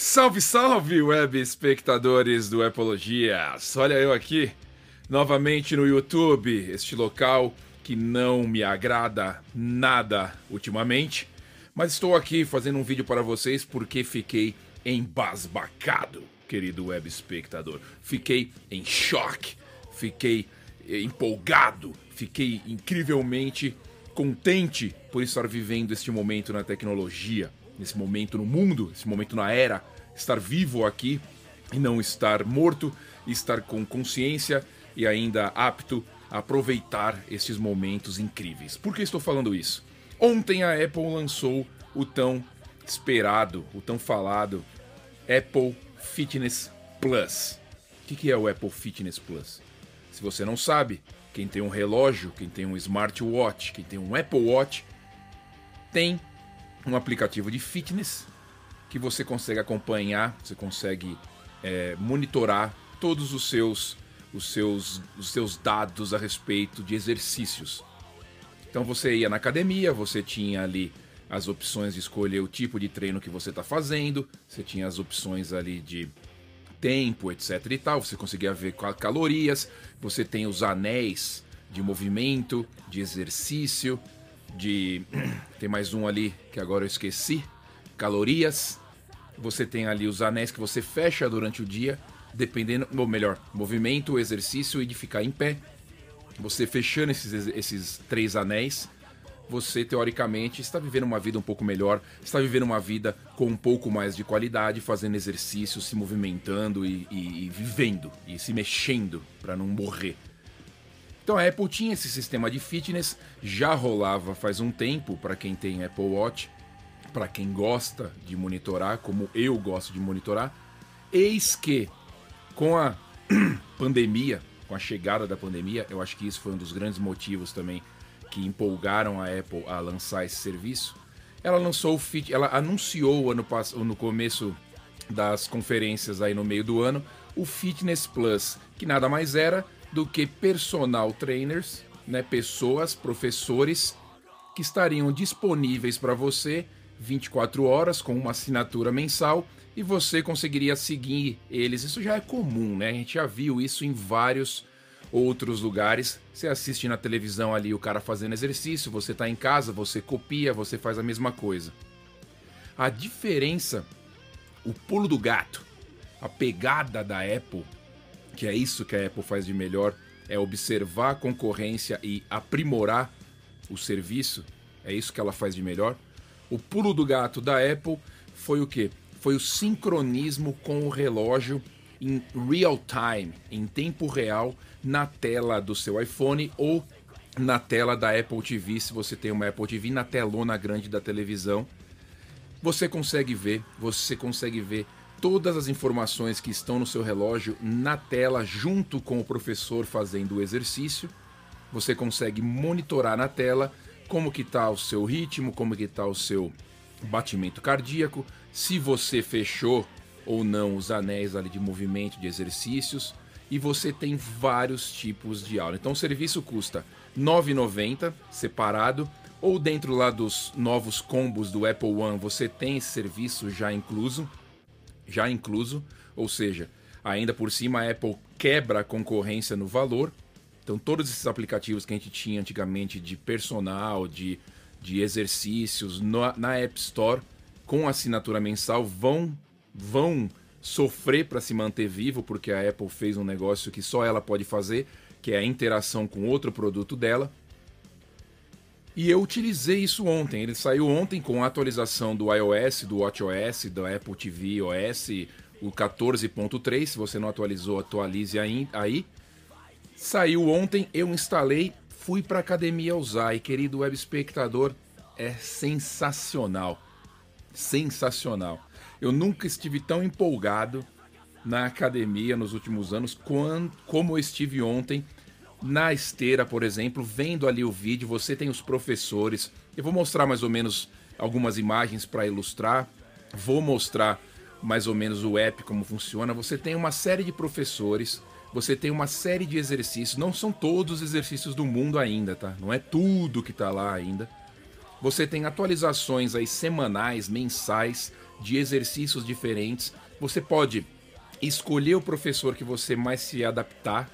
Salve, salve, web espectadores do Epologias! Olha eu aqui, novamente no YouTube, este local que não me agrada nada ultimamente, mas estou aqui fazendo um vídeo para vocês porque fiquei embasbacado, querido web espectador. Fiquei em choque, fiquei empolgado, fiquei incrivelmente contente por estar vivendo este momento na tecnologia nesse momento no mundo, nesse momento na era, estar vivo aqui e não estar morto, estar com consciência e ainda apto a aproveitar esses momentos incríveis. Por que estou falando isso? Ontem a Apple lançou o tão esperado, o tão falado Apple Fitness Plus. O que é o Apple Fitness Plus? Se você não sabe, quem tem um relógio, quem tem um smartwatch, quem tem um Apple Watch, tem um aplicativo de fitness que você consegue acompanhar, você consegue é, monitorar todos os seus, os, seus, os seus dados a respeito de exercícios. Então você ia na academia, você tinha ali as opções de escolher o tipo de treino que você está fazendo, você tinha as opções ali de tempo, etc e tal, você conseguia ver calorias, você tem os anéis de movimento, de exercício, de. Tem mais um ali que agora eu esqueci. Calorias. Você tem ali os anéis que você fecha durante o dia, dependendo. Ou melhor, movimento, exercício e de ficar em pé. Você fechando esses, esses três anéis, você teoricamente está vivendo uma vida um pouco melhor, está vivendo uma vida com um pouco mais de qualidade, fazendo exercício, se movimentando e, e, e vivendo e se mexendo para não morrer. Então a Apple tinha esse sistema de fitness, já rolava faz um tempo para quem tem Apple Watch, para quem gosta de monitorar, como eu gosto de monitorar. Eis que com a pandemia, com a chegada da pandemia, eu acho que isso foi um dos grandes motivos também que empolgaram a Apple a lançar esse serviço. Ela lançou o Fit, ela anunciou ano no começo das conferências aí no meio do ano o Fitness Plus, que nada mais era do que personal trainers, né, pessoas, professores que estariam disponíveis para você 24 horas com uma assinatura mensal e você conseguiria seguir eles. Isso já é comum, né? A gente já viu isso em vários outros lugares. Você assiste na televisão ali o cara fazendo exercício, você está em casa, você copia, você faz a mesma coisa. A diferença, o pulo do gato, a pegada da Apple que é isso que a Apple faz de melhor, é observar a concorrência e aprimorar o serviço. É isso que ela faz de melhor. O pulo do gato da Apple foi o que? Foi o sincronismo com o relógio em real time, em tempo real, na tela do seu iPhone ou na tela da Apple TV, se você tem uma Apple TV, na telona grande da televisão. Você consegue ver, você consegue ver todas as informações que estão no seu relógio na tela junto com o professor fazendo o exercício. Você consegue monitorar na tela como que está o seu ritmo, como que está o seu batimento cardíaco, se você fechou ou não os anéis ali de movimento de exercícios e você tem vários tipos de aula. Então o serviço custa R$ 9,90 separado ou dentro lá dos novos combos do Apple One você tem esse serviço já incluso já incluso, ou seja, ainda por cima a Apple quebra a concorrência no valor. Então todos esses aplicativos que a gente tinha antigamente de personal, de, de exercícios no, na App Store com assinatura mensal vão vão sofrer para se manter vivo porque a Apple fez um negócio que só ela pode fazer, que é a interação com outro produto dela. E eu utilizei isso ontem. Ele saiu ontem com a atualização do iOS, do WatchOS, do Apple TV OS, o 14.3. Se você não atualizou, atualize aí. Saiu ontem, eu instalei, fui para academia usar. E querido web espectador, é sensacional. Sensacional. Eu nunca estive tão empolgado na academia nos últimos anos como eu estive ontem na esteira, por exemplo, vendo ali o vídeo, você tem os professores. Eu vou mostrar mais ou menos algumas imagens para ilustrar. Vou mostrar mais ou menos o app como funciona. Você tem uma série de professores, você tem uma série de exercícios. Não são todos os exercícios do mundo ainda, tá? Não é tudo que está lá ainda. Você tem atualizações aí semanais, mensais de exercícios diferentes. Você pode escolher o professor que você mais se adaptar.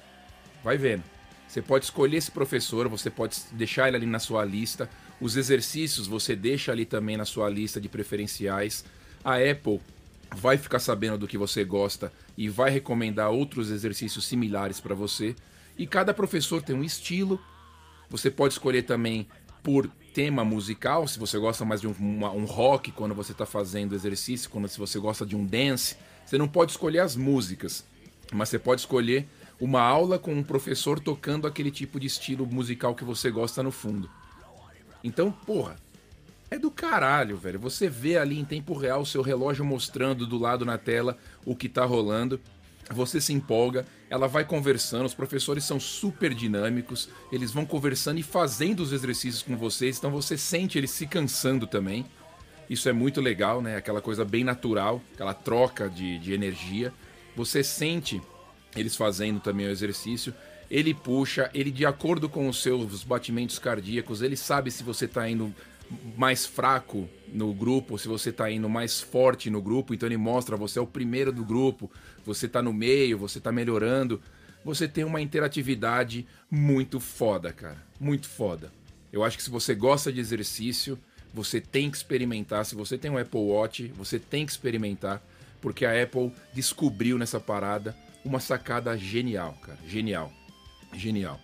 Vai vendo. Você pode escolher esse professor, você pode deixar ele ali na sua lista. Os exercícios você deixa ali também na sua lista de preferenciais. A Apple vai ficar sabendo do que você gosta e vai recomendar outros exercícios similares para você. E cada professor tem um estilo. Você pode escolher também por tema musical, se você gosta mais de um, uma, um rock quando você está fazendo exercício, quando se você gosta de um dance. Você não pode escolher as músicas, mas você pode escolher uma aula com um professor tocando aquele tipo de estilo musical que você gosta no fundo. Então, porra, é do caralho, velho. Você vê ali em tempo real o seu relógio mostrando do lado na tela o que tá rolando. Você se empolga, ela vai conversando, os professores são super dinâmicos, eles vão conversando e fazendo os exercícios com vocês, então você sente eles se cansando também. Isso é muito legal, né? Aquela coisa bem natural, aquela troca de, de energia. Você sente eles fazendo também o exercício. Ele puxa, ele de acordo com os seus batimentos cardíacos, ele sabe se você está indo mais fraco no grupo, se você está indo mais forte no grupo, então ele mostra você é o primeiro do grupo, você está no meio, você está melhorando. Você tem uma interatividade muito foda, cara. Muito foda. Eu acho que se você gosta de exercício, você tem que experimentar. Se você tem um Apple Watch, você tem que experimentar, porque a Apple descobriu nessa parada uma sacada genial, cara. Genial. Genial.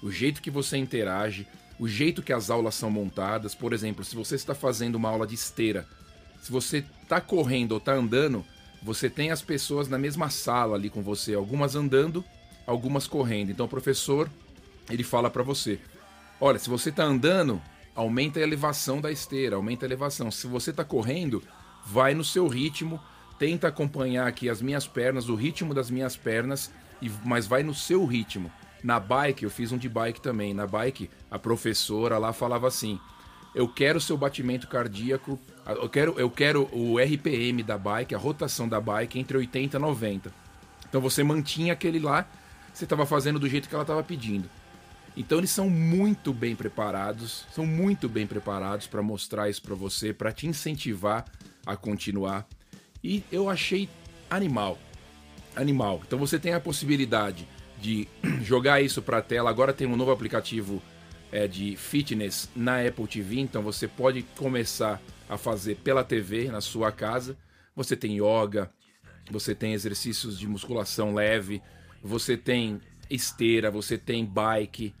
O jeito que você interage, o jeito que as aulas são montadas. Por exemplo, se você está fazendo uma aula de esteira, se você está correndo ou está andando, você tem as pessoas na mesma sala ali com você, algumas andando, algumas correndo. Então o professor, ele fala para você: "Olha, se você está andando, aumenta a elevação da esteira, aumenta a elevação. Se você está correndo, vai no seu ritmo, tenta acompanhar aqui as minhas pernas, o ritmo das minhas pernas, e, mas vai no seu ritmo. Na bike, eu fiz um de bike também. Na bike, a professora lá falava assim: eu quero seu batimento cardíaco, eu quero, eu quero o RPM da bike, a rotação da bike entre 80 e 90. Então você mantinha aquele lá, você estava fazendo do jeito que ela estava pedindo. Então eles são muito bem preparados, são muito bem preparados para mostrar isso para você, para te incentivar a continuar. E eu achei animal, animal. Então você tem a possibilidade de jogar isso para a tela. Agora tem um novo aplicativo é, de fitness na Apple TV, então você pode começar a fazer pela TV na sua casa. Você tem yoga, você tem exercícios de musculação leve, você tem esteira, você tem bike,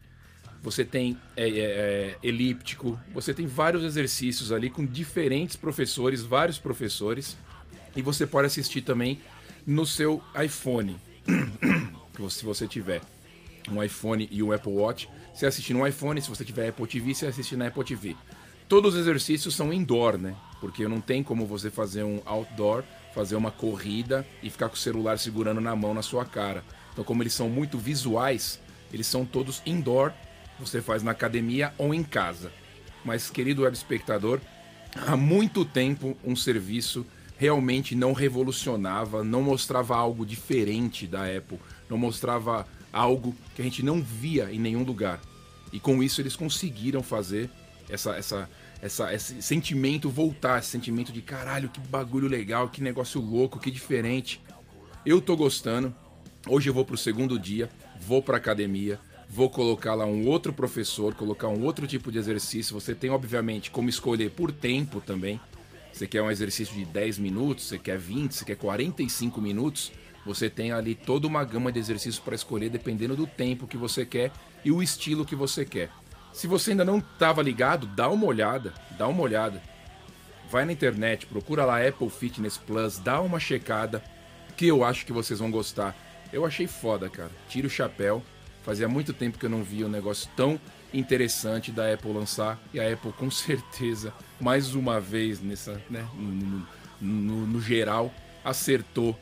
você tem é, é, é, elíptico, você tem vários exercícios ali com diferentes professores, vários professores, e você pode assistir também no seu iPhone, se você tiver um iPhone e um Apple Watch. Você assistir no iPhone, se você tiver Apple TV, você assiste na Apple TV. Todos os exercícios são indoor, né? Porque não tem como você fazer um outdoor, fazer uma corrida e ficar com o celular segurando na mão na sua cara. Então, como eles são muito visuais, eles são todos indoor você faz na academia ou em casa. Mas, querido web espectador, há muito tempo um serviço realmente não revolucionava, não mostrava algo diferente da Apple, não mostrava algo que a gente não via em nenhum lugar. E com isso eles conseguiram fazer essa, essa, essa, esse sentimento voltar, esse sentimento de caralho, que bagulho legal, que negócio louco, que diferente. Eu tô gostando. Hoje eu vou pro segundo dia, vou pra academia, vou colocar lá um outro professor, colocar um outro tipo de exercício. Você tem, obviamente, como escolher por tempo também. Você quer um exercício de 10 minutos, você quer 20, você quer 45 minutos. Você tem ali toda uma gama de exercícios para escolher dependendo do tempo que você quer e o estilo que você quer. Se você ainda não estava ligado, dá uma olhada, dá uma olhada. Vai na internet, procura lá Apple Fitness Plus, dá uma checada, que eu acho que vocês vão gostar. Eu achei foda, cara. Tira o chapéu. Fazia muito tempo que eu não via um negócio tão interessante da Apple lançar e a Apple com certeza mais uma vez nessa, né, no, no, no geral acertou.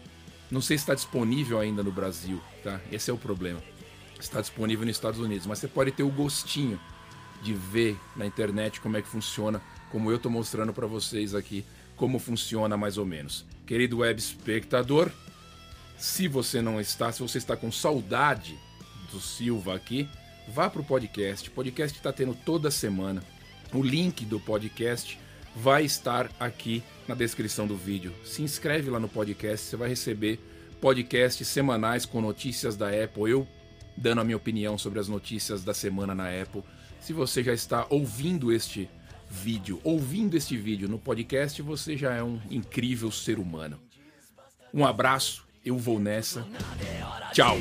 Não sei se está disponível ainda no Brasil, tá? Esse é o problema. Está disponível nos Estados Unidos, mas você pode ter o gostinho de ver na internet como é que funciona, como eu estou mostrando para vocês aqui como funciona mais ou menos. Querido web espectador, se você não está, se você está com saudade do Silva aqui, vá para o podcast. O podcast está tendo toda semana. O link do podcast vai estar aqui na descrição do vídeo. Se inscreve lá no podcast, você vai receber podcasts semanais com notícias da Apple. Eu dando a minha opinião sobre as notícias da semana na Apple. Se você já está ouvindo este vídeo, ouvindo este vídeo no podcast, você já é um incrível ser humano. Um abraço, eu vou nessa. Tchau.